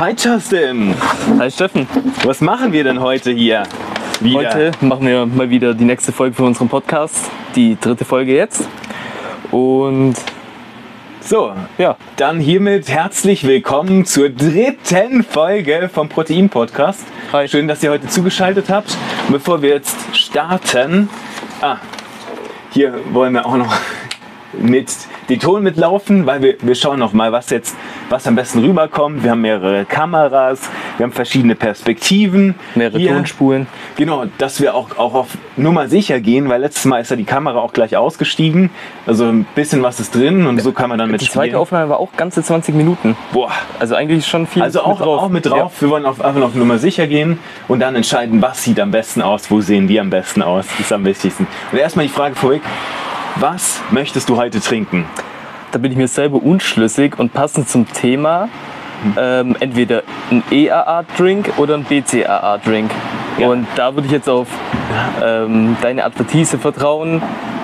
Hi Justin, Hi Steffen, was machen wir denn heute hier? Wieder. heute machen wir mal wieder die nächste Folge für unseren Podcast, die dritte Folge jetzt. Und So, ja, dann hiermit herzlich willkommen zur dritten Folge vom Protein Podcast. Hi. Schön, dass ihr heute zugeschaltet habt. Und bevor wir jetzt starten, ah, hier wollen wir auch noch mit den Ton mitlaufen, weil wir, wir schauen noch mal, was jetzt, was am besten rüberkommt. Wir haben mehrere Kameras, wir haben verschiedene Perspektiven. mehrere Hier- Tonspuren. Genau, dass wir auch, auch auf Nummer sicher gehen, weil letztes Mal ist ja die Kamera auch gleich ausgestiegen. Also ein bisschen was ist drin und so kann man dann mit Die zweite Aufnahme war auch ganze 20 Minuten. Boah. Also eigentlich schon viel Also auch, auch mit drauf. Wir wollen auf, einfach auf Nummer sicher gehen und dann entscheiden, was sieht am besten aus, wo sehen wir am besten aus. Das ist am wichtigsten. Und erstmal die Frage vorweg, was möchtest du heute trinken? Da bin ich mir selber unschlüssig und passend zum Thema ähm, entweder ein EAA-Drink oder ein BCAA-Drink. Ja. Und da würde ich jetzt auf ähm, deine Advertise vertrauen,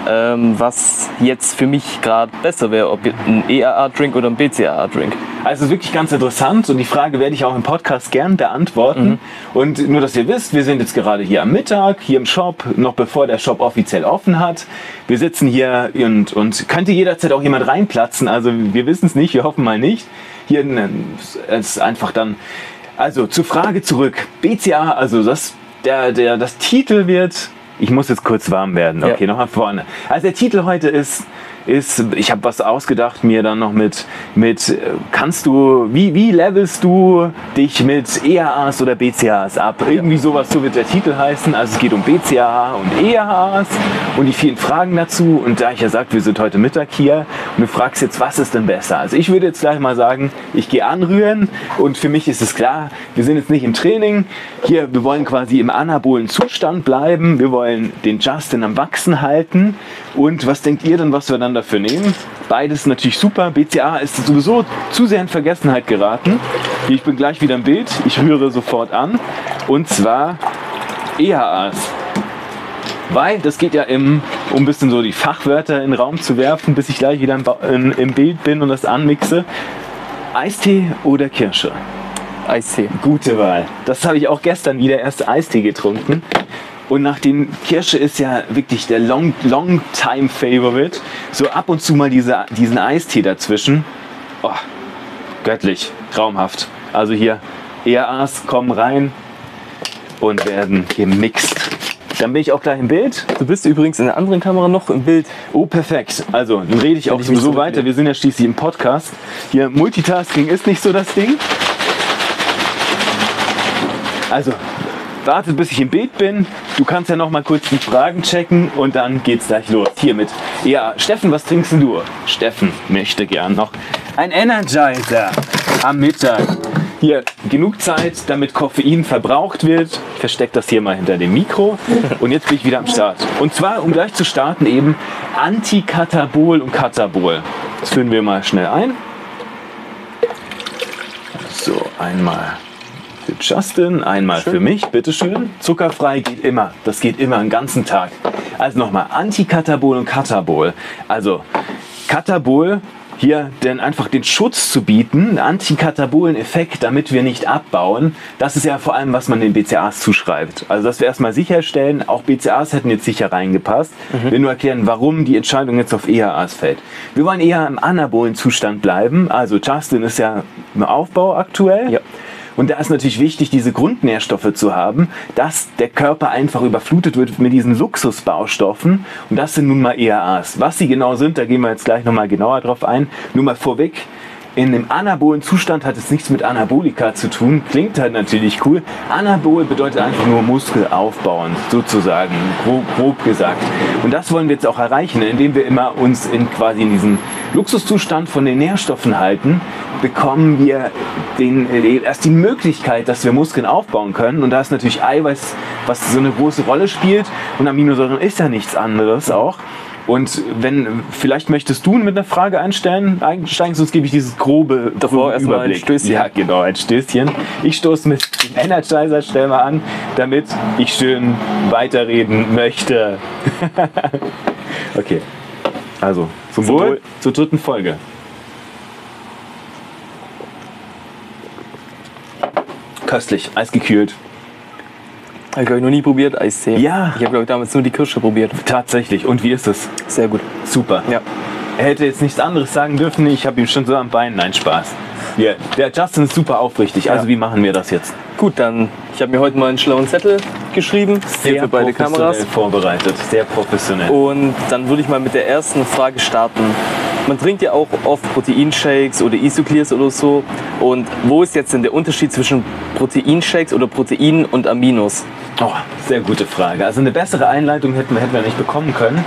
ähm, was jetzt für mich gerade besser wäre, ob ein EAA-Drink oder ein BCAA-Drink. Also wirklich ganz interessant und die Frage werde ich auch im Podcast gern beantworten. Und nur, dass ihr wisst, wir sind jetzt gerade hier am Mittag, hier im Shop, noch bevor der Shop offiziell offen hat. Wir sitzen hier und, und könnte jederzeit auch jemand reinplatzen. Also wir wissen es nicht, wir hoffen mal nicht. Hier ist einfach dann. Also zur Frage zurück. BCA, also das, der, der, das Titel wird. Ich muss jetzt kurz warm werden. Okay, Ja. nochmal vorne. Also der Titel heute ist, ist ich habe was ausgedacht mir dann noch mit, mit äh, kannst du, wie, wie levelst du dich mit EAAs oder BCAAs ab? Irgendwie sowas, so wird der Titel heißen. Also es geht um BCAA und EAAs und die vielen Fragen dazu. Und da ich ja sagt, wir sind heute Mittag hier und du fragst jetzt, was ist denn besser? Also ich würde jetzt gleich mal sagen, ich gehe anrühren und für mich ist es klar, wir sind jetzt nicht im Training. Hier, wir wollen quasi im anabolen Zustand bleiben. Wir wollen den Justin am Wachsen halten. Und was denkt ihr denn, was wir dann dafür nehmen? Beides natürlich super. BCA ist sowieso zu sehr in Vergessenheit geraten. Ich bin gleich wieder im Bild. Ich rühre sofort an. Und zwar EAAs. Weil das geht ja im, um ein bisschen so die Fachwörter in den Raum zu werfen, bis ich gleich wieder im, in, im Bild bin und das anmixe. Eistee oder Kirsche? Eistee. Gute Wahl. Das habe ich auch gestern wieder erst Eistee getrunken. Und nach dem Kirsche ist ja wirklich der Long, Long Time Favorite. So ab und zu mal diese, diesen Eistee dazwischen. Oh, göttlich, traumhaft. Also hier, EAAs kommen rein und werden gemixt. Dann bin ich auch gleich im Bild. Du bist übrigens in der anderen Kamera noch im Bild. Oh, perfekt. Also, dann rede ich auch ich sowieso weiter. Wir sind ja schließlich im Podcast. Hier, Multitasking ist nicht so das Ding. Also, wartet, bis ich im Bild bin. Du kannst ja noch mal kurz die Fragen checken und dann geht's gleich los. Hiermit. Ja, Steffen, was trinkst du? Steffen möchte gern noch ein Energizer am Mittag. Hier, genug Zeit, damit Koffein verbraucht wird. Ich verstecke das hier mal hinter dem Mikro. Und jetzt bin ich wieder am Start. Und zwar, um gleich zu starten, eben Antikatabol und Katabol. Das führen wir mal schnell ein. So, einmal Justin, einmal für mich, bitteschön. Zuckerfrei geht immer. Das geht immer den ganzen Tag. Also nochmal, Antikatabol und Katabol. Also, Katabol, hier denn einfach den Schutz zu bieten, einen antikatabolen Effekt, damit wir nicht abbauen. Das ist ja vor allem, was man den BCAAs zuschreibt. Also, dass wir erstmal sicherstellen, auch BCAAs hätten jetzt sicher reingepasst. Wir nur erklären, warum die Entscheidung jetzt auf EAAs fällt. Wir wollen eher im anabolen Zustand bleiben. Also, Justin ist ja im Aufbau aktuell. Ja. Und da ist natürlich wichtig, diese Grundnährstoffe zu haben, dass der Körper einfach überflutet wird mit diesen Luxusbaustoffen. Und das sind nun mal EAAs. Was sie genau sind, da gehen wir jetzt gleich nochmal genauer drauf ein. Nur mal vorweg. In dem anabolen Zustand hat es nichts mit Anabolika zu tun. Klingt halt natürlich cool. Anabol bedeutet einfach nur Muskel aufbauen, sozusagen, grob, grob gesagt. Und das wollen wir jetzt auch erreichen, indem wir immer uns in quasi in diesen Luxuszustand von den Nährstoffen halten, bekommen wir den, äh, erst die Möglichkeit, dass wir Muskeln aufbauen können. Und da ist natürlich Eiweiß, was so eine große Rolle spielt. Und Aminosäuren ist ja nichts anderes auch. Und wenn, vielleicht möchtest du mit einer Frage einstellen, einsteigen, sonst gebe ich dieses grobe Davor erst mal ein. Stößchen. Ja, genau, ein Stößchen. Ich stoße mit dem Energizer schnell mal an, damit ich schön weiterreden möchte. okay. Also, zum, Zum Wohl, Wohl. zur dritten Folge. Köstlich, eisgekühlt. Habe ich, glaube ich, noch nie probiert, Eistee. Ja. Ich habe, glaube ich, damals nur die Kirsche probiert. Tatsächlich. Und wie ist es? Sehr gut. Super. Ja. Er hätte jetzt nichts anderes sagen dürfen. Ich habe ihm schon so am Bein. Nein, Spaß. Ja, der Justin ist super aufrichtig. Also Ja. wie machen wir das jetzt? Gut, dann, ich habe mir heute mal einen schlauen Zettel geschrieben. Hier für beide professionell Kameras. vorbereitet. Sehr professionell. Und dann würde ich mal mit der ersten Frage starten. Man trinkt ja auch oft Proteinshakes oder Isoclears oder so. Und wo ist jetzt denn der Unterschied zwischen Proteinshakes oder Proteinen und Aminos? Oh, sehr gute Frage. Also eine bessere Einleitung hätten wir, hätten wir nicht bekommen können.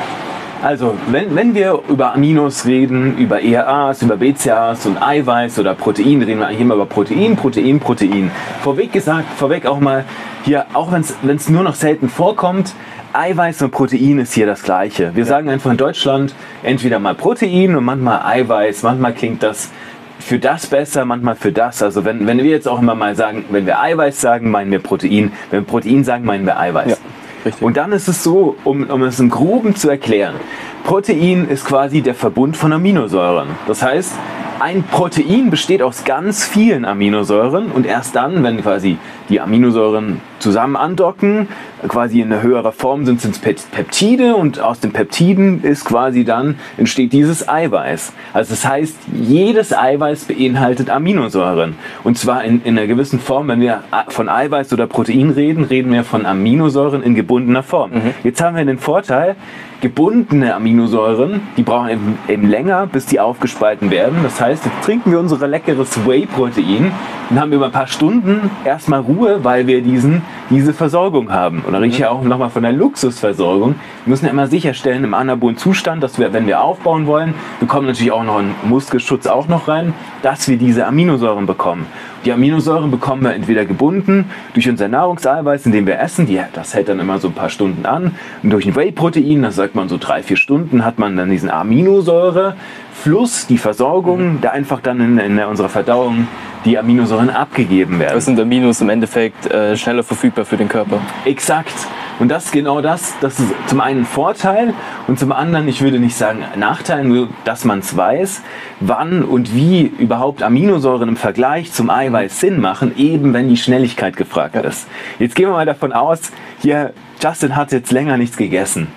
Also, wenn, wenn wir über Aminos reden, über ERAs, über BCAAs und Eiweiß oder Protein, reden wir eigentlich immer über Protein, Protein, Protein. Vorweg gesagt, vorweg auch mal hier, auch wenn es nur noch selten vorkommt, Eiweiß und Protein ist hier das Gleiche. Wir sagen einfach in Deutschland entweder mal Protein und manchmal Eiweiß. Manchmal klingt das für das besser, manchmal für das. Also wenn, wenn wir jetzt auch immer mal sagen, wenn wir Eiweiß sagen, meinen wir Protein. Wenn wir Protein sagen, meinen wir Eiweiß. Ja, richtig. Und dann ist es so, um, um es im Groben zu erklären, Protein ist quasi der Verbund von Aminosäuren. Das heißt, ein Protein besteht aus ganz vielen Aminosäuren und erst dann, wenn quasi die Aminosäuren zusammen andocken, quasi in einer höherer Form sind es Peptide und aus den Peptiden ist quasi dann entsteht dieses Eiweiß. Also das heißt, jedes Eiweiß beinhaltet Aminosäuren und zwar in, in einer gewissen Form. Wenn wir von Eiweiß oder Protein reden, reden wir von Aminosäuren in gebundener Form. Jetzt haben wir den Vorteil, gebundene Aminosäuren, die brauchen eben, eben länger, bis die aufgespalten werden. Das heißt, jetzt trinken wir unser leckeres Whey-Protein und haben über ein paar Stunden erstmal Ruhe, weil wir diesen, diese Versorgung haben. Und da rede ich ja auch nochmal von der Luxusversorgung. Wir müssen ja immer sicherstellen im anabolen Zustand, dass wir, wenn wir aufbauen wollen, wir kommen natürlich auch noch einen Muskelschutz auch noch rein, dass wir diese Aminosäuren bekommen. Die Aminosäuren bekommen wir entweder gebunden durch unser Nahrungseiweiß, indem wir essen, die, das hält dann immer so ein paar Stunden an, und durch ein Whey-Protein, das sagt man so drei, vier Stunden, hat man dann diesen Aminosäurefluss, die Versorgung, da einfach dann in, in unserer Verdauung die Aminosäuren abgegeben werden. Das sind Aminos im Endeffekt äh, schneller verfügbar für den Körper. Exakt. Und das ist genau das. Das ist zum einen ein Vorteil und zum anderen, ich würde nicht sagen Nachteil, nur dass man es weiß, wann und wie überhaupt Aminosäuren im Vergleich zum Eiweiß Sinn machen, eben wenn die Schnelligkeit gefragt ist. Jetzt gehen wir mal davon aus, hier, Justin hat jetzt länger nichts gegessen.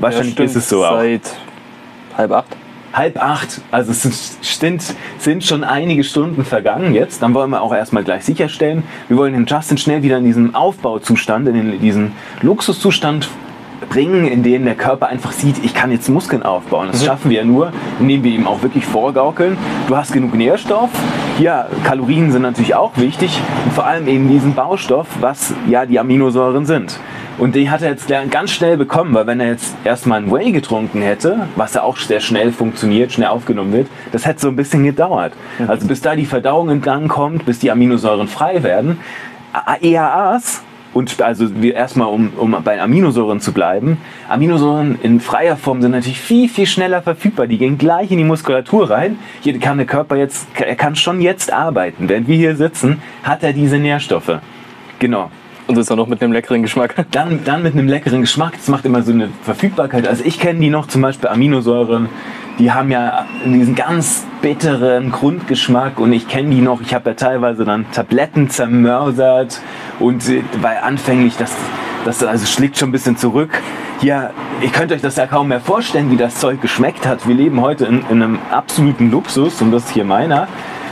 Wahrscheinlich Ja, ist es so auch. Seit halb acht. Halb acht, also es sind, sind, schon einige Stunden vergangen jetzt. Dann wollen wir auch erstmal gleich sicherstellen, wir wollen den Justin schnell wieder in diesen Aufbauzustand, in den, diesen Luxuszustand bringen, in dem der Körper einfach sieht, ich kann jetzt Muskeln aufbauen. Das schaffen wir ja nur, indem wir ihm auch wirklich vorgaukeln. Du hast genug Nährstoff. Ja, Kalorien sind natürlich auch wichtig und vor allem eben diesen Baustoff, was ja die Aminosäuren sind. Und die hat er jetzt ganz schnell bekommen, weil wenn er jetzt erstmal ein Whey getrunken hätte, was ja auch sehr schnell funktioniert, schnell aufgenommen wird, das hätte so ein bisschen gedauert. Also bis da die Verdauung in Gang kommt, bis die Aminosäuren frei werden. EAAs, und also wir erstmal, um, um bei Aminosäuren zu bleiben, Aminosäuren in freier Form sind natürlich viel, viel schneller verfügbar. Die gehen gleich in die Muskulatur rein. Hier kann der Körper jetzt, er kann schon jetzt arbeiten. Während wir hier sitzen, hat er diese Nährstoffe. Genau. Und das ist auch noch mit einem leckeren Geschmack. Dann, dann mit einem leckeren Geschmack. Das macht immer so eine Verfügbarkeit. Also ich kenne die noch zum Beispiel Aminosäuren. Die haben ja diesen ganz bitteren Grundgeschmack und ich kenne die noch. Ich habe ja teilweise dann Tabletten zermörsert und äh, weil anfänglich das, das also schlägt schon ein bisschen zurück. Ja, ihr könnt euch das ja kaum mehr vorstellen, wie das Zeug geschmeckt hat. Wir leben heute in, in einem absoluten Luxus und das ist hier meiner.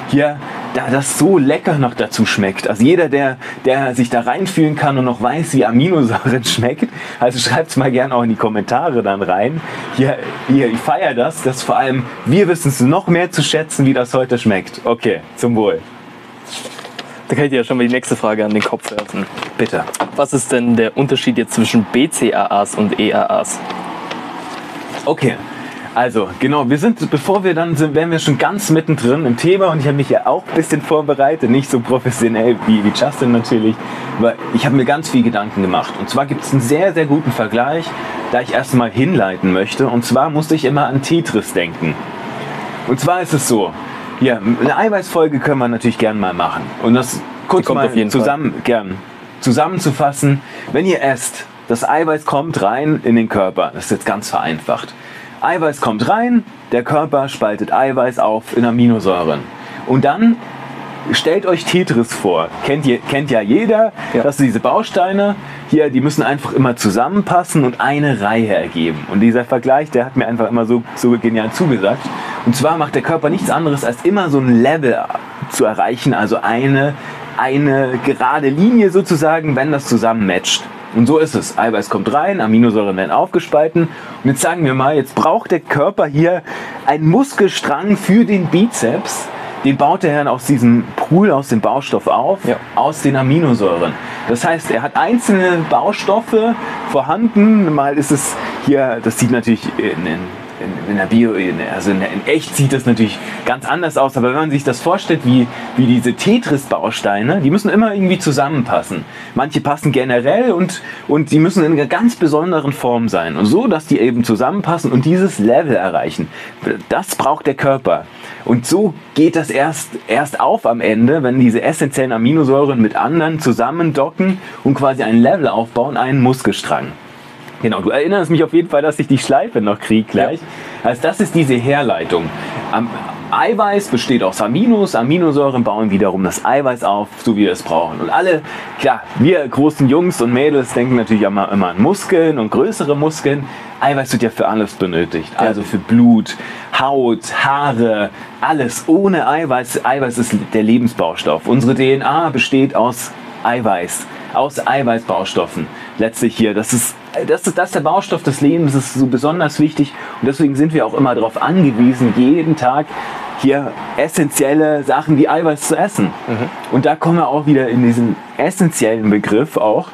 Hier, da das so lecker noch dazu schmeckt. Also jeder, der, der sich da reinfühlen kann und noch weiß, wie Aminosäuren schmeckt, also schreibt es mal gerne auch in die Kommentare dann rein. Hier, hier ich feiere das, dass vor allem wir wissen es noch mehr zu schätzen, wie das heute schmeckt. Okay, zum Wohl. Da kann ich dir ja schon mal die nächste Frage an den Kopf werfen. Bitte. Was ist denn der Unterschied jetzt zwischen BCAAs und EAAs? Okay. Also, genau, wir sind, bevor wir dann sind, wären wir schon ganz mittendrin im Thema und ich habe mich ja auch ein bisschen vorbereitet, nicht so professionell wie, wie Justin natürlich, aber ich habe mir ganz viel Gedanken gemacht. Und zwar gibt es einen sehr, sehr guten Vergleich, da ich erstmal hinleiten möchte. Und zwar musste ich immer an Tetris denken. Und zwar ist es so, ja, eine Eiweißfolge können wir natürlich gern mal machen. Und das kurz mal auf jeden zusammen, gern zusammenzufassen. Wenn ihr esst, das Eiweiß kommt rein in den Körper. Das ist jetzt ganz vereinfacht. Eiweiß kommt rein, der Körper spaltet Eiweiß auf in Aminosäuren. Und dann stellt euch Tetris vor. Kennt, ihr, kennt ja jeder. Ja. Das sind diese Bausteine. Hier, die müssen einfach immer zusammenpassen und eine Reihe ergeben. Und dieser Vergleich, der hat mir einfach immer so, so genial zugesagt. Und zwar macht der Körper nichts anderes, als immer so ein Level zu erreichen. Also eine, eine gerade Linie sozusagen, wenn das zusammen matcht. Und so ist es. Eiweiß kommt rein, Aminosäuren werden aufgespalten. Und jetzt sagen wir mal, jetzt braucht der Körper hier einen Muskelstrang für den Bizeps. Den baut er dann aus diesem Pool, aus dem Baustoff auf, Ja. aus den Aminosäuren. Das heißt, er hat einzelne Baustoffe vorhanden. Mal ist es hier, das sieht natürlich in, in, in, in der Bio, in, also in, in echt sieht das natürlich ganz anders aus. Aber wenn man sich das vorstellt, wie, wie diese Tetris-Bausteine, die müssen immer irgendwie zusammenpassen. Manche passen generell und, und die müssen in einer ganz besonderen Form sein. Und so, dass die eben zusammenpassen und dieses Level erreichen. Das braucht der Körper. Und so geht das erst, erst auf am Ende, wenn diese essentiellen Aminosäuren mit anderen zusammendocken und quasi ein Level aufbauen, einen Muskelstrang. Genau, du erinnerst mich auf jeden Fall, dass ich die Schleife noch kriege gleich. Also das ist diese Herleitung. Am Eiweiß besteht aus Aminos, Aminosäuren bauen wiederum das Eiweiß auf, so wie wir es brauchen. Und alle, klar, wir großen Jungs und Mädels denken natürlich immer, immer an Muskeln und größere Muskeln. Eiweiß wird ja für alles benötigt, also für Blut, Haut, Haare, alles. Ohne Eiweiß, Eiweiß ist der Lebensbaustoff. Unsere DNA besteht aus Eiweiß, aus Eiweißbaustoffen. Letztlich hier, das ist, das ist, das ist der Baustoff des Lebens, das ist so besonders wichtig und deswegen sind wir auch immer darauf angewiesen, jeden Tag hier essentielle Sachen wie Eiweiß zu essen. Und da kommen wir auch wieder in diesen essentiellen Begriff auch.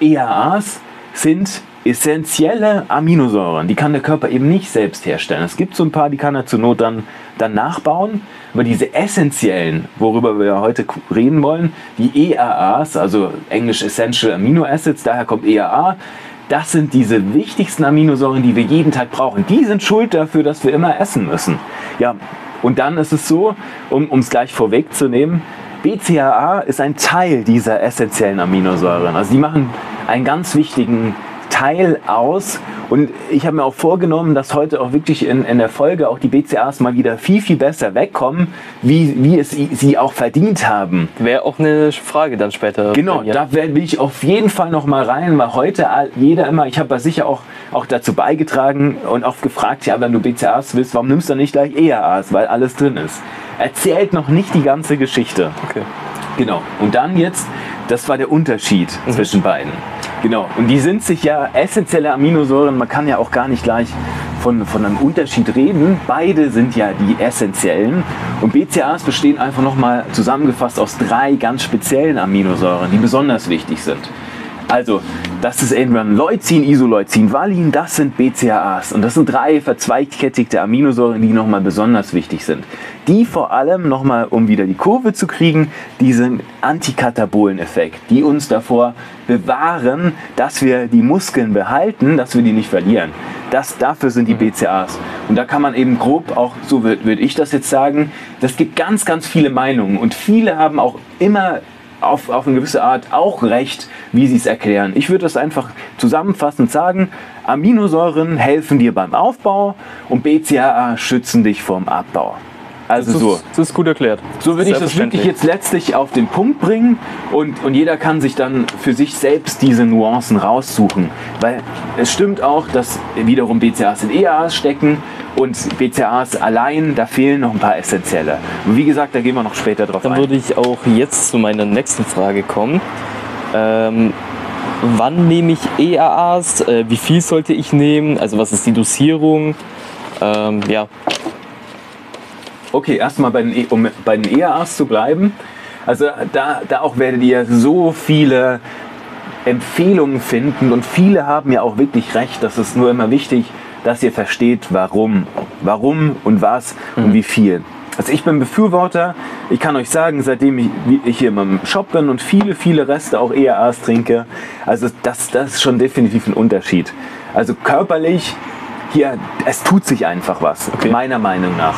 EAAs sind essentielle Aminosäuren. Die kann der Körper eben nicht selbst herstellen. Es gibt so ein paar, die kann er zur Not dann, dann nachbauen. Aber diese essentiellen, worüber wir heute reden wollen, die EAAs, also englisch Essential Amino Acids, daher kommt EAA, das sind diese wichtigsten Aminosäuren, die wir jeden Tag brauchen. Die sind schuld dafür, dass wir immer essen müssen. Ja, und dann ist es so, um es gleich vorwegzunehmen, BCAA ist ein Teil dieser essentiellen Aminosäuren. Also die machen einen ganz wichtigen Teil aus. Und ich habe mir auch vorgenommen, dass heute auch wirklich in, in der Folge auch die BCAAs mal wieder viel, viel besser wegkommen, wie, wie es sie auch verdient haben. Wäre auch eine Frage dann später. Genau, da will ich auf jeden Fall noch mal rein, weil heute jeder immer, ich habe sicher auch, auch dazu beigetragen und oft gefragt, ja, wenn du BCAAs willst, warum nimmst du nicht gleich EAAs, weil alles drin ist. Erzählt noch nicht die ganze Geschichte. Okay. Genau. Und dann jetzt, das war der Unterschied zwischen beiden. Genau. Und die sind sich ja essentielle Aminosäuren, man kann ja auch gar nicht gleich von, von einem Unterschied reden. Beide sind ja die essentiellen. Und BCAAs bestehen einfach nochmal zusammengefasst aus drei ganz speziellen Aminosäuren, die besonders wichtig sind. Also, das ist irgendwann Leucin, Isoleucin, Valin, das sind BCAAs. Und das sind drei verzweigkettigte Aminosäuren, die nochmal besonders wichtig sind. Die vor allem nochmal, um wieder die Kurve zu kriegen, diesen Antikatabolen-Effekt, die uns davor bewahren, dass wir die Muskeln behalten, dass wir die nicht verlieren. Das, dafür sind die BCAAs. Und da kann man eben grob auch, so würde würd ich das jetzt sagen, das gibt ganz, ganz viele Meinungen. Und viele haben auch immer auf, auf eine gewisse Art auch recht, wie sie es erklären. Ich würde das einfach zusammenfassend sagen, Aminosäuren helfen dir beim Aufbau und BCAA schützen dich vorm Abbau. Also Das, so. ist, das ist gut erklärt. So würde ich das wirklich jetzt letztlich auf den Punkt bringen und, und jeder kann sich dann für sich selbst diese Nuancen raussuchen. Weil es stimmt auch, dass wiederum BCAAs in EAAs stecken und BCAAs allein, da fehlen noch ein paar essentielle. Und wie gesagt, da gehen wir noch später drauf Dann ein. würde ich auch jetzt zu meiner nächsten Frage kommen. Ähm, wann nehme ich EAAs? Äh, wie viel sollte ich nehmen? Also was ist die Dosierung? Ähm, ja, Okay, erstmal bei den, E- um bei den EAAs zu bleiben. Also da, da auch werdet ihr so viele Empfehlungen finden und viele haben ja auch wirklich recht. Das ist nur immer wichtig, dass ihr versteht, warum. Warum und was und wie viel. Also ich bin Befürworter. Ich kann euch sagen, seitdem ich, ich hier im Shop bin und viele, viele Reste auch EAAs trinke, also das, das ist schon definitiv ein Unterschied. Also körperlich, hier, es tut sich einfach was, meiner Meinung nach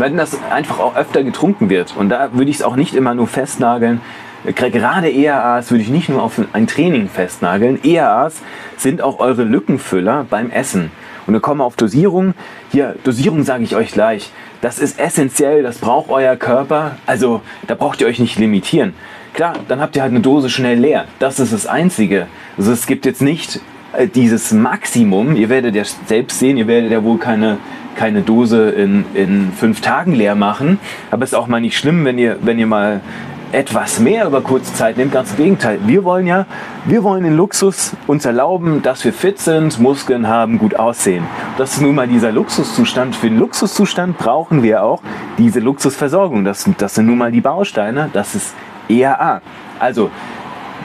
wenn das einfach auch öfter getrunken wird. Und da würde ich es auch nicht immer nur festnageln. Gerade EAAs würde ich nicht nur auf ein Training festnageln. EAAs sind auch eure Lückenfüller beim Essen. Und dann kommen wir auf Dosierung. Hier, Dosierung sage ich euch gleich. Das ist essentiell, das braucht euer Körper. Also da braucht ihr euch nicht limitieren. Klar, dann habt ihr halt eine Dose schnell leer. Das ist das Einzige. Also es gibt jetzt nicht äh, dieses Maximum. Ihr werdet ja selbst sehen, ihr werdet ja wohl keine, keine Dose in, in fünf Tagen leer machen. Aber ist auch mal nicht schlimm, wenn ihr, wenn ihr mal etwas mehr über kurze Zeit nimmt. Ganz im Gegenteil. Wir wollen ja, wir wollen den Luxus uns erlauben, dass wir fit sind, Muskeln haben, gut aussehen. Das ist nun mal dieser Luxuszustand. Für den Luxuszustand brauchen wir auch diese Luxusversorgung. Das, das sind nun mal die Bausteine. Das ist ERA. Also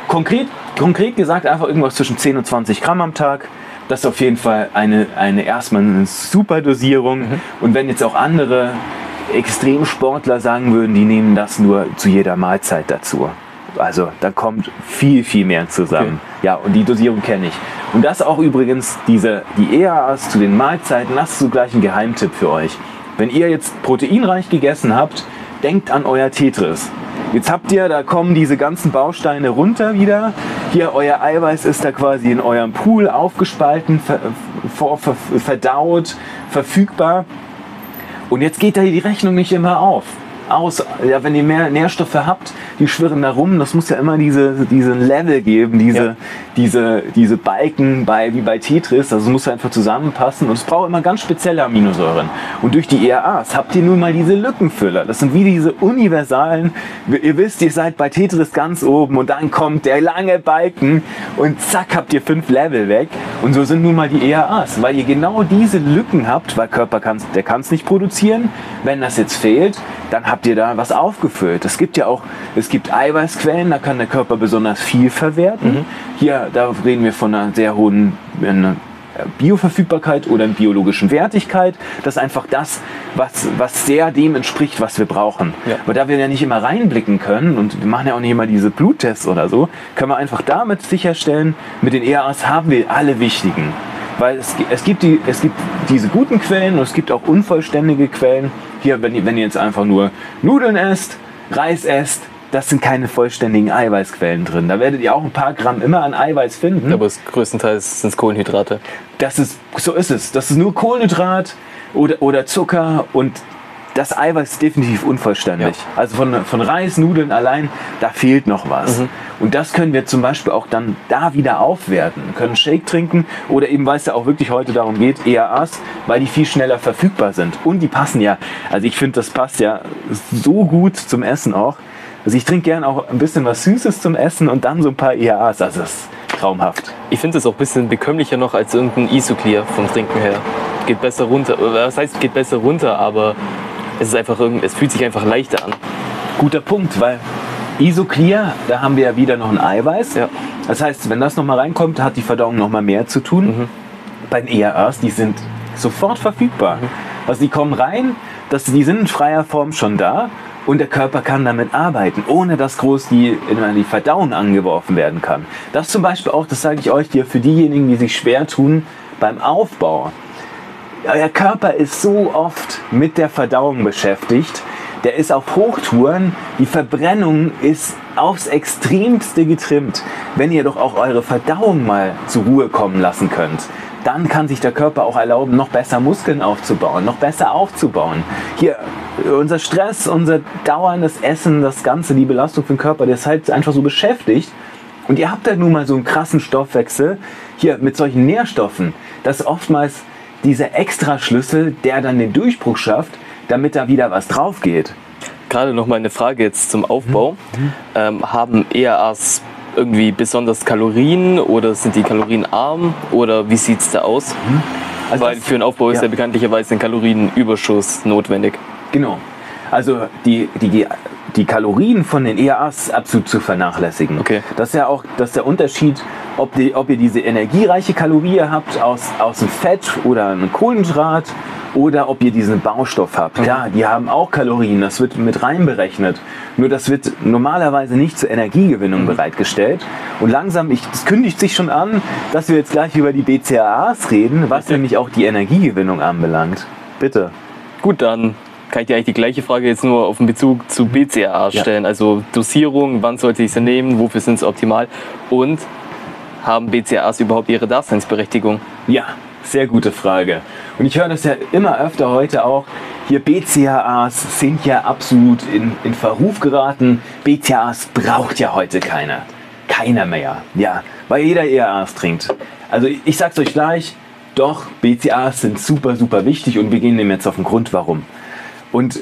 konkret, konkret gesagt einfach irgendwas zwischen 10 und 20 Gramm am Tag. Das ist auf jeden Fall eine, eine erstmal eine super Dosierung. Mhm. Und wenn jetzt auch andere Extremsportler sagen würden, die nehmen das nur zu jeder Mahlzeit dazu. Also da kommt viel, viel mehr zusammen. Okay. Ja, und die Dosierung kenne ich. Und das auch übrigens, diese, die EAAs zu den Mahlzeiten, das ist so gleich ein Geheimtipp für euch. Wenn ihr jetzt proteinreich gegessen habt, denkt an euer Tetris. Jetzt habt ihr, da kommen diese ganzen Bausteine runter wieder. Hier, euer Eiweiß ist da quasi in eurem Pool aufgespalten, ver, ver, ver, verdaut, verfügbar. Und jetzt geht da die Rechnung nicht immer auf. Aus, ja, wenn ihr mehr Nährstoffe habt, die schwirren da rum. Das muss ja immer diese, diese Level geben, diese, ja. diese, diese Balken bei, wie bei Tetris. Also es muss einfach zusammenpassen. Und es braucht immer ganz spezielle Aminosäuren. Und durch die ERAs habt ihr nun mal diese Lückenfüller. Das sind wie diese universalen. Ihr wisst, ihr seid bei Tetris ganz oben und dann kommt der lange Balken und zack habt ihr fünf Level weg. Und so sind nun mal die ERAs, weil ihr genau diese Lücken habt, weil Körper kann der kann es nicht produzieren. Wenn das jetzt fehlt, dann habt ihr da was aufgefüllt. Es gibt ja auch, es gibt Eiweißquellen, da kann der Körper besonders viel verwerten. Mhm. Hier, da reden wir von einer sehr hohen eine Bioverfügbarkeit oder einer biologischen Wertigkeit. Das ist einfach das, was, was sehr dem entspricht, was wir brauchen. Ja. Aber da wir ja nicht immer reinblicken können und wir machen ja auch nicht immer diese Bluttests oder so, können wir einfach damit sicherstellen, mit den ERAs haben wir alle wichtigen. Weil es, es, gibt die, es gibt diese guten Quellen und es gibt auch unvollständige Quellen. Hier, wenn ihr, wenn ihr jetzt einfach nur Nudeln esst, Reis esst, das sind keine vollständigen Eiweißquellen drin. Da werdet ihr auch ein paar Gramm immer an Eiweiß finden. Aber größtenteils sind es Kohlenhydrate. Das ist, so ist es. Das ist nur Kohlenhydrat oder, oder Zucker und das Eiweiß ist definitiv unvollständig. Ja. Also von, von Reis, Nudeln allein, da fehlt noch was. Mhm. Und das können wir zum Beispiel auch dann da wieder aufwerten. Wir können Shake trinken oder eben, weil es ja auch wirklich heute darum geht, EAAs, weil die viel schneller verfügbar sind. Und die passen ja, also ich finde, das passt ja so gut zum Essen auch. Also ich trinke gerne auch ein bisschen was Süßes zum Essen und dann so ein paar EAAs. Also das ist traumhaft. Ich finde es auch ein bisschen bekömmlicher noch als irgendein Isoclear vom Trinken her. Geht besser runter. Was heißt, geht besser runter, aber es ist einfach es fühlt sich einfach leichter an. Guter Punkt, weil Isoclear, da haben wir ja wieder noch ein Eiweiß. Ja. Das heißt, wenn das nochmal reinkommt, hat die Verdauung nochmal mehr zu tun. Mhm. Bei den ERAs, die sind sofort verfügbar. Mhm. Also die kommen rein, das, die sind in freier Form schon da und der Körper kann damit arbeiten, ohne dass groß die, in die Verdauung angeworfen werden kann. Das zum Beispiel auch, das sage ich euch hier, für diejenigen, die sich schwer tun beim Aufbau euer Körper ist so oft mit der Verdauung beschäftigt. Der ist auf Hochtouren. Die Verbrennung ist aufs Extremste getrimmt. Wenn ihr doch auch eure Verdauung mal zur Ruhe kommen lassen könnt, dann kann sich der Körper auch erlauben, noch besser Muskeln aufzubauen, noch besser aufzubauen. Hier, unser Stress, unser dauerndes Essen, das Ganze, die Belastung für den Körper, der ist halt einfach so beschäftigt. Und ihr habt da nun mal so einen krassen Stoffwechsel, hier mit solchen Nährstoffen, dass oftmals dieser Extraschlüssel, der dann den Durchbruch schafft, damit da wieder was drauf geht. Gerade noch mal eine Frage jetzt zum Aufbau. Mhm. Ähm, haben ERAs irgendwie besonders Kalorien oder sind die kalorienarm oder wie sieht es da aus? Mhm. Also Weil das, für einen Aufbau ja. ist ja bekanntlicherweise ein Kalorienüberschuss notwendig. Genau. Also die, die, die Kalorien von den ERAs absolut zu vernachlässigen. Okay. Das ist ja auch das ist der Unterschied, ob, die, ob ihr diese energiereiche Kalorie habt aus, aus dem Fett oder einem Kohlenhydrat oder ob ihr diesen Baustoff habt. Ja, die haben auch Kalorien, das wird mit reinberechnet. Nur das wird normalerweise nicht zur Energiegewinnung mhm. bereitgestellt. Und langsam, ich, es kündigt sich schon an, dass wir jetzt gleich über die BCAAs reden, was nämlich auch die Energiegewinnung anbelangt. Bitte. Gut, dann kann ich dir eigentlich die gleiche Frage jetzt nur auf den Bezug zu BCAA stellen. Ja. Also Dosierung, wann sollte ich sie nehmen, wofür sind sie optimal und haben BCAAs überhaupt ihre Daseinsberechtigung? Ja, sehr gute Frage. Und ich höre das ja immer öfter heute auch. Hier BCAAs sind ja absolut in, in Verruf geraten. BCAAs braucht ja heute keiner. Keiner mehr. Ja, weil jeder ERAs trinkt. Also ich sag's euch gleich, doch, BCAAs sind super, super wichtig und wir gehen dem jetzt auf den Grund, warum. Und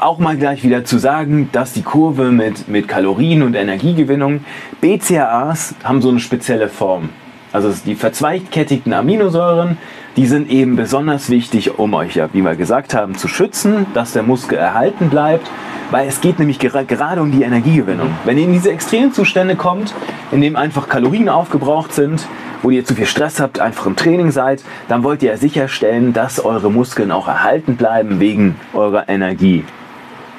auch mal gleich wieder zu sagen, dass die Kurve mit, mit Kalorien und Energiegewinnung, BCAAs haben so eine spezielle Form. Also die verzweigkettigten Aminosäuren, die sind eben besonders wichtig, um euch ja, wie wir gesagt haben, zu schützen, dass der Muskel erhalten bleibt, weil es geht nämlich gerade um die Energiegewinnung. Wenn ihr in diese Extremzustände kommt, in dem einfach Kalorien aufgebraucht sind, wo ihr zu viel Stress habt, einfach im Training seid, dann wollt ihr sicherstellen, dass eure Muskeln auch erhalten bleiben wegen eurer Energie.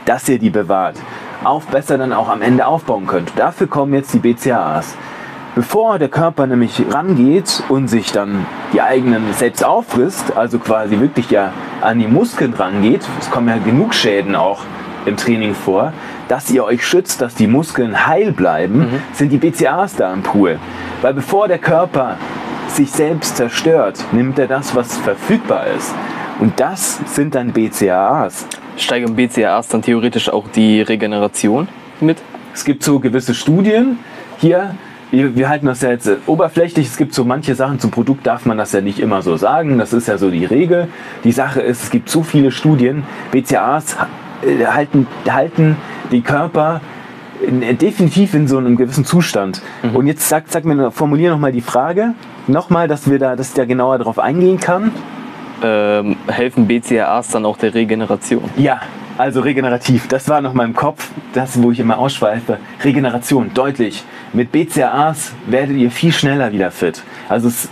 Dass ihr die bewahrt. Auf besser dann auch am Ende aufbauen könnt. Dafür kommen jetzt die BCAAs. Bevor der Körper nämlich rangeht und sich dann die eigenen selbst auffrisst, also quasi wirklich ja an die Muskeln rangeht, es kommen ja genug Schäden auch im Training vor, dass ihr euch schützt, dass die Muskeln heil bleiben, mhm. sind die BCAAs da im Pool. Weil bevor der Körper sich selbst zerstört, nimmt er das, was verfügbar ist. Und das sind dann BCAAs. Steigern BCAAs dann theoretisch auch die Regeneration mit? Es gibt so gewisse Studien. Hier wir halten das ja jetzt oberflächlich. Es gibt so manche Sachen zum Produkt, darf man das ja nicht immer so sagen. Das ist ja so die Regel. Die Sache ist, es gibt so viele Studien. BCAAs äh, halten, halten die Körper in, definitiv in so einem gewissen Zustand. Mhm. Und jetzt sag, sag mir, formulier nochmal die Frage. Nochmal, dass wir da, dass ich da genauer drauf eingehen kann. Ähm, helfen BCAAs dann auch der Regeneration? Ja, also regenerativ. Das war noch mal im Kopf, das, wo ich immer ausschweife. Regeneration, deutlich. Mit BCAAs werdet ihr viel schneller wieder fit. Also es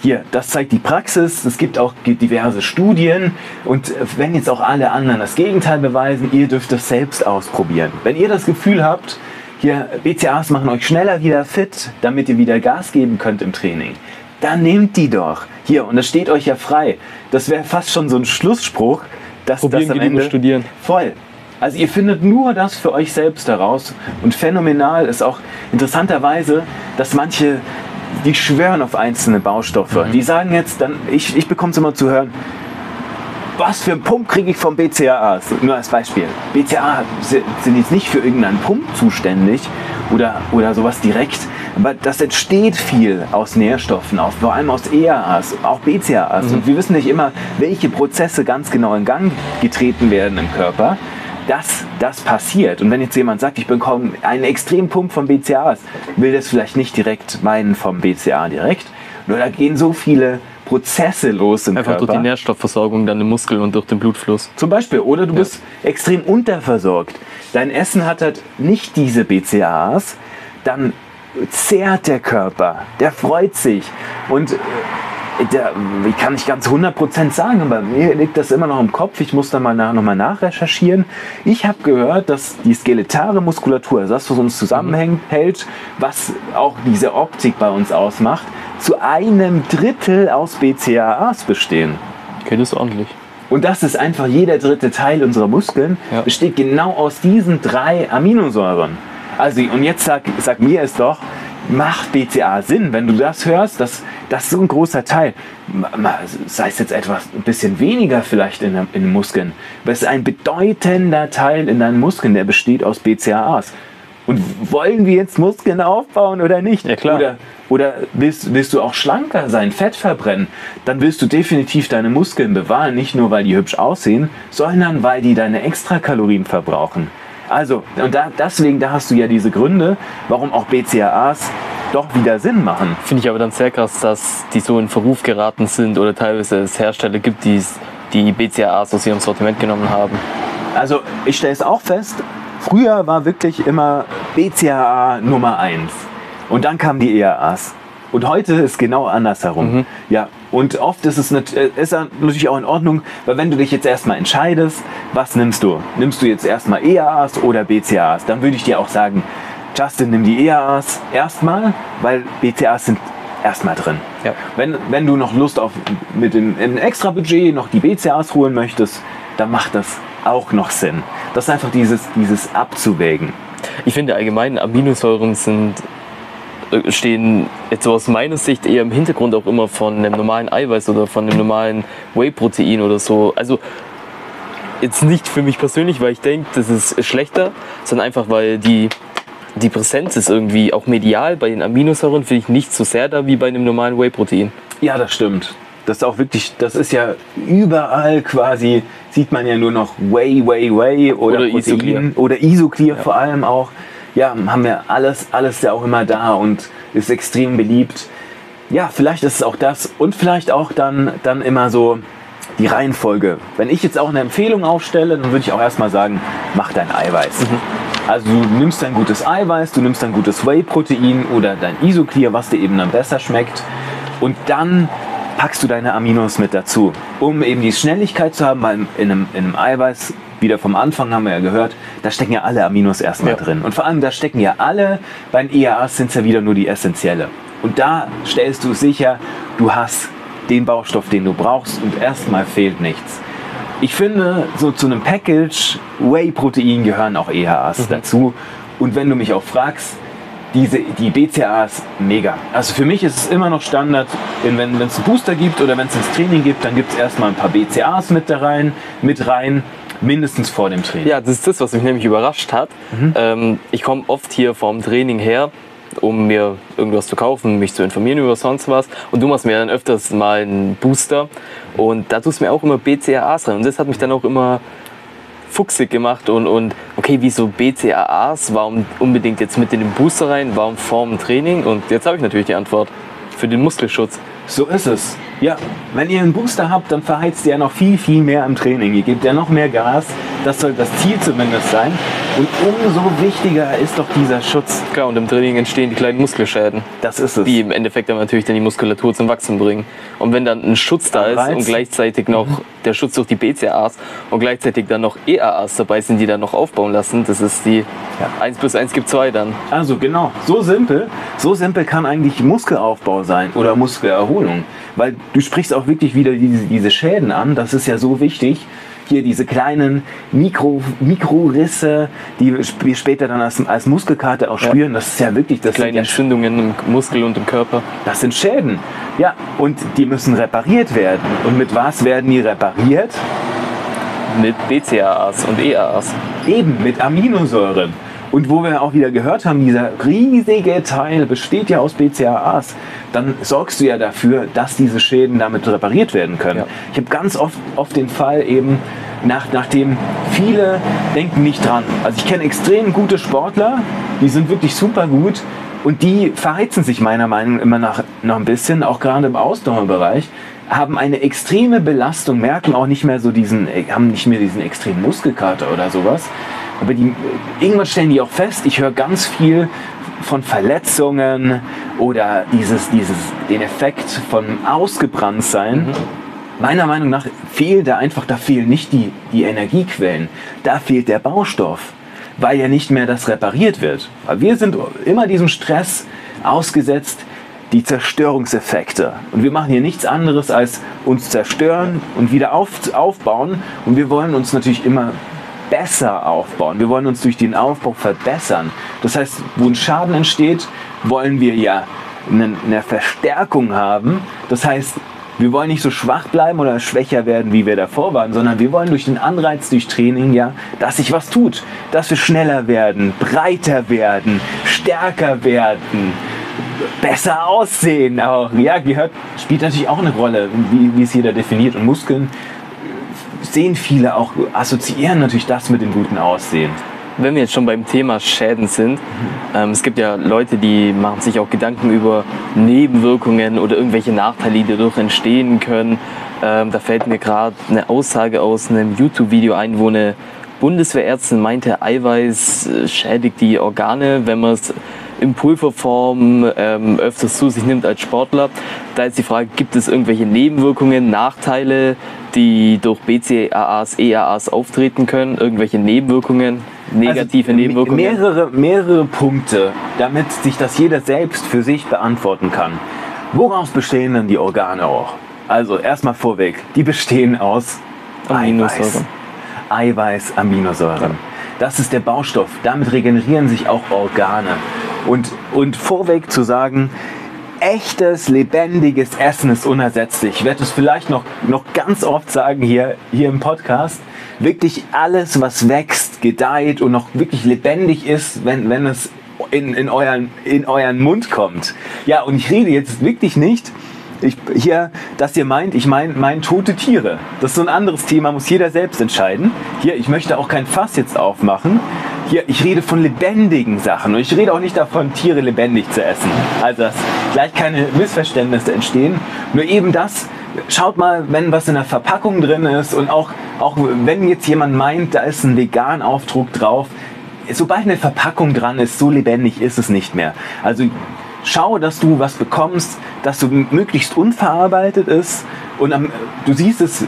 hier, das zeigt die Praxis. Es gibt auch diverse Studien. Und wenn jetzt auch alle anderen das Gegenteil beweisen, ihr dürft das selbst ausprobieren. Wenn ihr das Gefühl habt, hier BCAAs machen euch schneller wieder fit, damit ihr wieder Gas geben könnt im Training, dann nehmt die doch. Hier, und das steht euch ja frei. Das wäre fast schon so ein Schlussspruch, dass Probieren das am Ende studieren. Voll. Also ihr findet nur das für euch selbst heraus. Und phänomenal ist auch interessanterweise, dass manche die schwören auf einzelne Baustoffe. Mhm. Die sagen jetzt dann, ich, ich bekomme es immer zu hören, was für einen Pump kriege ich vom BCAA? Nur als Beispiel. BCAA sind jetzt nicht für irgendeinen Pump zuständig oder, oder sowas direkt, aber das entsteht viel aus Nährstoffen, auch, vor allem aus EAAs, auch BCAAs. Mhm. Und wir wissen nicht immer, welche Prozesse ganz genau in Gang getreten werden im Körper dass das passiert. Und wenn jetzt jemand sagt, ich bekomme einen extremen Pump vom BCAAs, will das vielleicht nicht direkt meinen vom BCA direkt. Nur da gehen so viele Prozesse los im Einfach Körper. durch die Nährstoffversorgung dann im Muskel und durch den Blutfluss. Zum Beispiel. Oder du ja. bist extrem unterversorgt. Dein Essen hat halt nicht diese BCAAs. Dann zehrt der Körper. Der freut sich. Und ich kann nicht ganz 100% sagen, aber mir liegt das immer noch im Kopf. Ich muss da mal nach, nochmal nachrecherchieren. Ich habe gehört, dass die skeletare Muskulatur, also das, was uns zusammenhält, was auch diese Optik bei uns ausmacht, zu einem Drittel aus BCAAs bestehen. Okay, das ist ordentlich. Und das ist einfach jeder dritte Teil unserer Muskeln, ja. besteht genau aus diesen drei Aminosäuren. Also, und jetzt sag, sag mir es doch, macht BCA Sinn, wenn du das hörst, dass das ist so ein großer Teil, sei es jetzt etwas ein bisschen weniger vielleicht in, in den Muskeln, aber es ist ein bedeutender Teil in deinen Muskeln, der besteht aus BCAAs. Und wollen wir jetzt Muskeln aufbauen oder nicht? Ja, klar. Oder, oder willst, willst du auch schlanker sein, Fett verbrennen? Dann willst du definitiv deine Muskeln bewahren, nicht nur weil die hübsch aussehen, sondern weil die deine Extrakalorien verbrauchen. Also, und da, deswegen, da hast du ja diese Gründe, warum auch BCAAs doch wieder Sinn machen. Finde ich aber dann sehr krass, dass die so in Verruf geraten sind oder teilweise es Hersteller gibt, die die BCAAs aus ihrem Sortiment genommen haben. Also ich stelle es auch fest, früher war wirklich immer BCAA Nummer 1 und dann kamen die EAAs. Und heute ist genau andersherum. Mhm. Ja, und oft ist es äh, ist natürlich auch in Ordnung, weil wenn du dich jetzt erstmal entscheidest, was nimmst du? Nimmst du jetzt erstmal EAAs oder BCAAs? Dann würde ich dir auch sagen, Justin, nimm die EAAs erstmal, weil BCAAs sind erstmal drin. Ja. Wenn, wenn du noch Lust auf mit dem extra Budget noch die BCAAs holen möchtest, dann macht das auch noch Sinn. Das ist einfach dieses, dieses Abzuwägen. Ich finde allgemein Aminosäuren sind stehen jetzt so aus meiner Sicht eher im Hintergrund auch immer von einem normalen Eiweiß oder von einem normalen Whey-Protein oder so. Also jetzt nicht für mich persönlich, weil ich denke, das ist schlechter, sondern einfach, weil die, die Präsenz ist irgendwie auch medial bei den Aminosäuren, finde ich nicht so sehr da wie bei einem normalen Whey-Protein. Ja, das stimmt. Das ist auch wirklich, das ist ja überall quasi, sieht man ja nur noch Whey, Whey, Whey oder, Oder Protein Isoclear. oder Isoclear vor allem auch. Ja, haben wir alles, alles ja auch immer da und ist extrem beliebt. Ja, vielleicht ist es auch das und vielleicht auch dann, dann immer so die Reihenfolge. Wenn ich jetzt auch eine Empfehlung aufstelle, dann würde ich auch erstmal sagen, mach dein Eiweiß. Also du nimmst ein gutes Eiweiß, du nimmst ein gutes Whey-Protein oder dein Isoclear, was dir eben dann besser schmeckt. Und dann packst du deine Aminos mit dazu, um eben die Schnelligkeit zu haben, weil in einem, in einem Eiweiß, wieder vom Anfang haben wir ja gehört, da stecken ja alle Aminos erstmal Ja. drin. Und vor allem, da stecken ja alle, bei den EAAs sind es ja wieder nur die essentielle. Und da stellst du sicher, du hast den Baustoff, den du brauchst und erstmal fehlt nichts. Ich finde, so zu einem Package Whey-Protein gehören auch EHAs dazu. Und wenn du mich auch fragst, diese, die BCAAs mega. Also für mich ist es immer noch Standard, wenn es einen Booster gibt oder wenn es ins Training gibt, dann gibt es erstmal ein paar BCAAs mit, da rein, mit rein, mindestens vor dem Training. Ja, das ist das, was mich nämlich überrascht hat. Ähm, ich komme oft hier vorm Training her, um mir irgendwas zu kaufen, mich zu informieren über sonst was. Und du machst mir dann öfters mal einen Booster. Und da tust du mir auch immer BCAAs rein. Und das hat mich dann auch immer fuchsig gemacht und, und okay, wieso BCAAs? Warum unbedingt jetzt mit in den Booster rein? Warum vorm Training? Und jetzt habe ich natürlich die Antwort. Für den Muskelschutz. So ist es. Ja, wenn ihr einen Booster habt, dann verheizt ihr ja noch viel, viel mehr im Training. Ihr gebt ja noch mehr Gas. Das soll das Ziel zumindest sein. Und umso wichtiger ist doch dieser Schutz. Klar, und im Training entstehen die kleinen Muskelschäden. Das ist es. die im Endeffekt dann natürlich dann die Muskulatur zum Wachsen bringen. Und wenn dann ein Schutz da ist und gleichzeitig noch der Schutz durch die BCAAs und gleichzeitig dann noch EAAs dabei sind, die dann noch aufbauen lassen, das ist die Ja. 1 plus 1 gibt 2 dann. Also genau, so simpel. So simpel kann eigentlich Muskelaufbau sein oder Muskelerholung. Weil du sprichst auch wirklich wieder diese, diese Schäden an. Das ist ja so wichtig. Hier diese kleinen Mikro, Mikrorisse, die wir später dann als, als Muskelkater auch Ja. spüren. Das ist ja wirklich, das Kleine ja Entzündungen im Muskel und im Körper. Das sind Schäden. Ja, und die müssen repariert werden. Und mit was werden die repariert? Mit BCAAs und EAAs. Eben mit Aminosäuren. Und wo wir auch wieder gehört haben, dieser riesige Teil besteht ja aus BCAAs, dann sorgst du ja dafür, dass diese Schäden damit repariert werden können. Ja. Ich habe ganz oft, oft den Fall eben, nach, nachdem viele denken nicht dran. Also ich kenne extrem gute Sportler, die sind wirklich super gut und die verheizen sich meiner Meinung nach immer nach, noch ein bisschen, auch gerade im Ausdauerbereich, haben eine extreme Belastung, merken auch nicht mehr so diesen, haben nicht mehr diesen extremen Muskelkater oder sowas. Aber die, irgendwann stellen die auch fest, ich höre ganz viel von Verletzungen oder dieses, dieses, den Effekt von Ausgebranntsein. Meiner Meinung nach fehlt da einfach, da fehlen nicht die, die Energiequellen, da fehlt der Baustoff, weil ja nicht mehr das repariert wird. Weil wir sind immer diesem Stress ausgesetzt, die Zerstörungseffekte. Und wir machen hier nichts anderes als uns zerstören und wieder auf, aufbauen. Und wir wollen uns natürlich immer besser aufbauen. Wir wollen uns durch den Aufbau verbessern. Das heißt, wo ein Schaden entsteht, wollen wir ja eine, eine Verstärkung haben. Das heißt, wir wollen nicht so schwach bleiben oder schwächer werden, wie wir davor waren, sondern wir wollen durch den Anreiz, durch Training ja, dass sich was tut. Dass wir schneller werden, breiter werden, stärker werden, besser aussehen auch. Ja, gehört, spielt natürlich auch eine Rolle, wie, wie es jeder definiert. Und Muskeln sehen viele auch, assoziieren natürlich das mit dem guten Aussehen. Wenn wir jetzt schon beim Thema Schäden sind, ähm, es gibt ja Leute, die machen sich auch Gedanken über Nebenwirkungen oder irgendwelche Nachteile, die dadurch entstehen können. Ähm, da fällt mir gerade eine Aussage aus einem YouTube-Video ein, wo eine Bundeswehrärztin meinte, Eiweiß äh, schädigt die Organe, wenn man es in Pulverform ähm, öfters zu sich nimmt als Sportler. Da ist die Frage, gibt es irgendwelche Nebenwirkungen, Nachteile, die durch BCAAs, EAAs auftreten können? Irgendwelche Nebenwirkungen, negative Also, Nebenwirkungen? Mehrere, mehrere Punkte, damit sich das jeder selbst für sich beantworten kann. Woraus bestehen denn die Organe auch? Also erstmal vorweg, die bestehen aus Aminosäuren. Eiweiß. Eiweiß, Aminosäuren. Das ist der Baustoff. Damit regenerieren sich auch Organe. Und, und vorweg zu sagen, echtes, lebendiges Essen ist unersetzlich. Ich werde es vielleicht noch, noch ganz oft sagen hier, hier im Podcast. Wirklich alles, was wächst, gedeiht und noch wirklich lebendig ist, wenn, wenn es in, in, euren, in euren Mund kommt. Ja, und ich rede jetzt wirklich nicht ich, hier, dass ihr meint, ich meine mein tote Tiere. Das ist so ein anderes Thema, muss jeder selbst entscheiden. Hier, ich möchte auch kein Fass jetzt aufmachen. Hier, ich rede von lebendigen Sachen und ich rede auch nicht davon, Tiere lebendig zu essen. Also, dass gleich keine Missverständnisse entstehen. Nur eben das, schaut mal, wenn was in der Verpackung drin ist und auch, auch wenn jetzt jemand meint, da ist ein vegan Aufdruck drauf, sobald eine Verpackung dran ist, so lebendig ist es nicht mehr. Also schau, dass du was bekommst, das so möglichst unverarbeitet ist und am, du siehst es,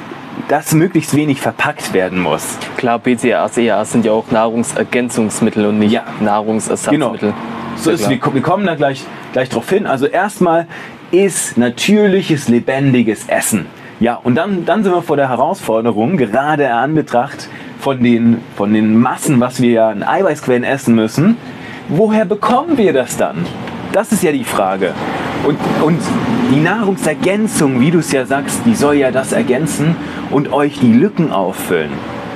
dass möglichst wenig verpackt werden muss. Klar, BCAAs, EAAs sind ja auch Nahrungsergänzungsmittel und nicht ja. Nahrungsersatzmittel. Genau. So ist, wir, wir kommen da gleich, gleich drauf hin. Also erstmal ist natürliches, lebendiges Essen. Ja, und dann, dann sind wir vor der Herausforderung, gerade in Anbetracht von den, von den Massen, was wir ja in Eiweißquellen essen müssen. Woher bekommen wir das dann? Das ist ja die Frage. Und, und die Nahrungsergänzung, wie du es ja sagst, die soll ja das ergänzen und euch die Lücken auffüllen.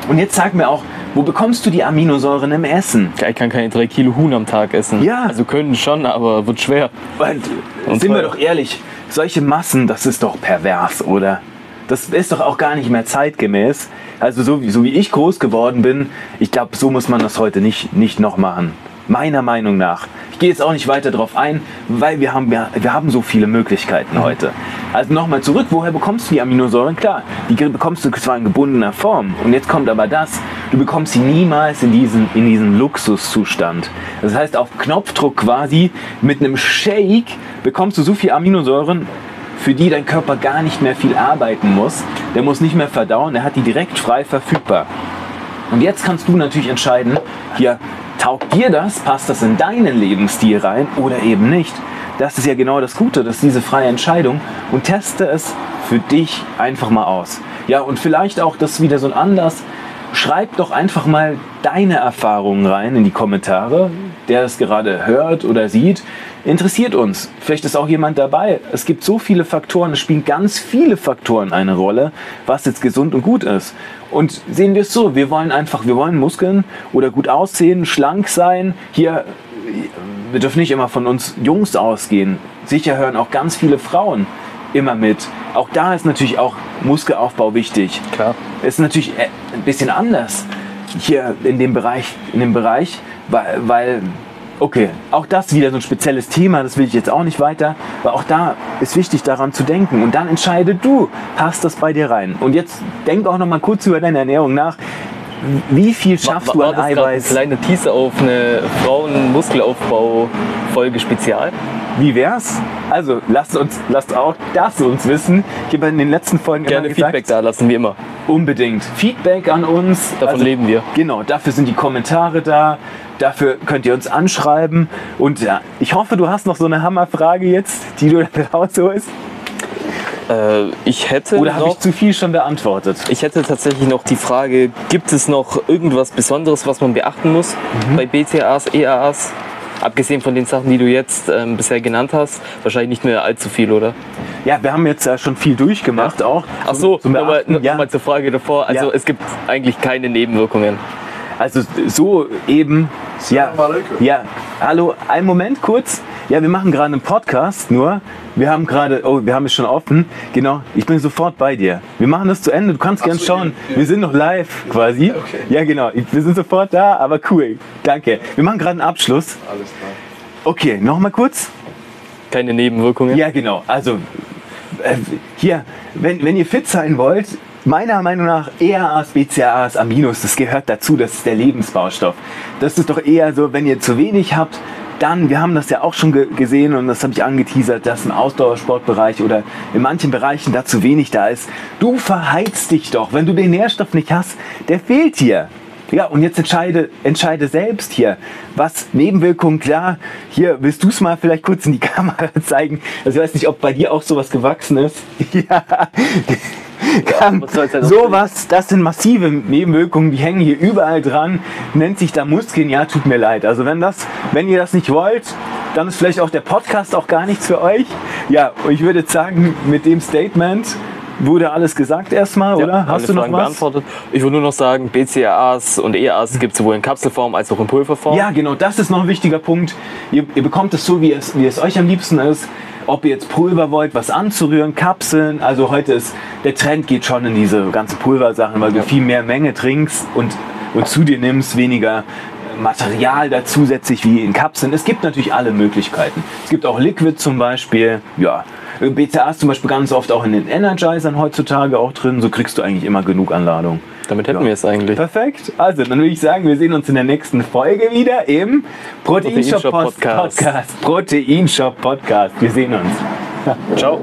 Und jetzt sag mir auch, wo bekommst du die Aminosäuren im Essen? Ich kann keine drei Kilo Huhn am Tag essen. Ja. Also können schon, aber wird schwer. Und, und sind wir doch ehrlich, solche Massen, das ist doch pervers, oder? Das ist doch auch gar nicht mehr zeitgemäß. Also so, so wie ich groß geworden bin, ich glaube, so muss man das heute nicht, nicht noch machen. Meiner Meinung nach. Ich gehe jetzt auch nicht weiter darauf ein, weil wir haben, wir, wir haben so viele Möglichkeiten heute. Also nochmal zurück, woher bekommst du die Aminosäuren? Klar, die bekommst du zwar in gebundener Form. Und jetzt kommt aber das, du bekommst sie niemals in diesen, in diesen Luxuszustand. Das heißt, auf Knopfdruck quasi mit einem Shake bekommst du so viel Aminosäuren, für die dein Körper gar nicht mehr viel arbeiten muss. Der muss nicht mehr verdauen, er hat die direkt frei verfügbar. Und jetzt kannst du natürlich entscheiden, hier, taugt dir das, passt das in deinen Lebensstil rein oder eben nicht. Das ist ja genau das Gute, das ist diese freie Entscheidung und teste es für dich einfach mal aus. Ja, und vielleicht auch, das wieder so ein Anlass, schreib doch einfach mal deine Erfahrungen rein in die Kommentare, der es gerade hört oder sieht. Interessiert uns. Vielleicht ist auch jemand dabei. Es gibt so viele Faktoren, es spielen ganz viele Faktoren eine Rolle, was jetzt gesund und gut ist. Und sehen wir es so, wir wollen einfach, wir wollen Muskeln oder gut aussehen, schlank sein. Hier, wir dürfen nicht immer von uns Jungs ausgehen. Sicher hören auch ganz viele Frauen immer mit. Auch da ist natürlich auch Muskelaufbau wichtig. Klar. Ist natürlich äh, ein bisschen anders hier in dem Bereich, in dem Bereich, weil, weil Okay, auch das wieder so ein spezielles Thema, das will ich jetzt auch nicht weiter, weil auch da ist wichtig daran zu denken und dann entscheide du, passt das bei dir rein. Und jetzt denk auch noch mal kurz über deine Ernährung nach. Wie viel schaffst war, war du an Eiweiß? Ein kleiner Teaser auf eine Frauen-Muskelaufbau-Folge Spezial. Wie wär's? Also lasst uns, lasst auch das uns wissen. Ich habe in den letzten Folgen gerne immer gesagt, Feedback da lassen, wie immer. Unbedingt Feedback an uns. Davon also, leben wir. Genau, dafür sind die Kommentare da. Dafür könnt ihr uns anschreiben. Und ja, ich hoffe, du hast noch so eine Hammerfrage jetzt, die du rausholst. Äh, ich hätte. Oder habe ich zu viel schon beantwortet? Ich hätte tatsächlich noch die Frage: Gibt es noch irgendwas Besonderes, was man beachten muss mhm. bei BCAAs, EAAs? Abgesehen von den Sachen, die du jetzt ähm, bisher genannt hast, wahrscheinlich nicht mehr allzu viel, oder? Ja, wir haben jetzt ja schon viel durchgemacht ja. auch. Ach so, nochmal noch ja. zur Frage davor. Also ja. es gibt eigentlich keine Nebenwirkungen. Also so eben. Ja, ja. Hallo, einen Moment kurz. Ja, wir machen gerade einen Podcast, nur wir haben gerade, oh, wir haben es schon offen. Genau, ich bin sofort bei dir. Wir machen das zu Ende, du kannst gern so, schauen. Ja. Wir sind noch live quasi. Okay. Ja, genau, wir sind sofort da, aber cool. Danke. Wir machen gerade einen Abschluss. Alles klar. Okay, nochmal kurz. Keine Nebenwirkungen? Ja, genau. Also, äh, hier, wenn, wenn ihr fit sein wollt, meiner Meinung nach ERAs, BCAAs, Aminos, das gehört dazu, das ist der Lebensbaustoff. Das ist doch eher so, wenn ihr zu wenig habt, dann, wir haben das ja auch schon ge gesehen und das habe ich angeteasert, dass im Ausdauersportbereich oder in manchen Bereichen da zu wenig da ist. Du verheizt dich doch, wenn du den Nährstoff nicht hast, der fehlt dir. Ja, und jetzt entscheide, entscheide selbst hier, was Nebenwirkungen, klar, hier willst du es mal vielleicht kurz in die Kamera zeigen. Also ich weiß nicht, ob bei dir auch sowas gewachsen ist. ja, kann sowas, das sind massive Nebenwirkungen, die hängen hier überall dran, nennt sich da Muskeln, ja, tut mir leid. Also wenn das, wenn ihr das nicht wollt, dann ist vielleicht auch der Podcast auch gar nichts für euch. Ja, und ich würde sagen, mit dem Statement wurde alles gesagt erstmal, Ja, oder? Hast du noch Fragen was? beantwortet. Ich würde nur noch sagen, BCAAs und EAAs gibt es sowohl in Kapselform als auch in Pulverform. Ja, genau, das ist noch ein wichtiger Punkt. Ihr, ihr bekommt es so, wie es, wie es euch am liebsten ist. Ob ihr jetzt Pulver wollt, was anzurühren, Kapseln. Also heute ist, der Trend geht schon in diese ganzen Pulversachen, weil du viel mehr Menge trinkst und, und zu dir nimmst, weniger Material da zusätzlich wie in Kapseln. Es gibt natürlich alle Möglichkeiten. Es gibt auch Liquid zum Beispiel. Ja, BCA ist zum Beispiel ganz oft auch in den Energizern heutzutage auch drin. So kriegst du eigentlich immer genug Anladung. Damit hätten Ja. wir es eigentlich. Perfekt. Also, dann würde ich sagen, wir sehen uns in der nächsten Folge wieder im Proteinshop Podcast. Podcast. Proteinshop Podcast. Wir sehen uns. Ciao.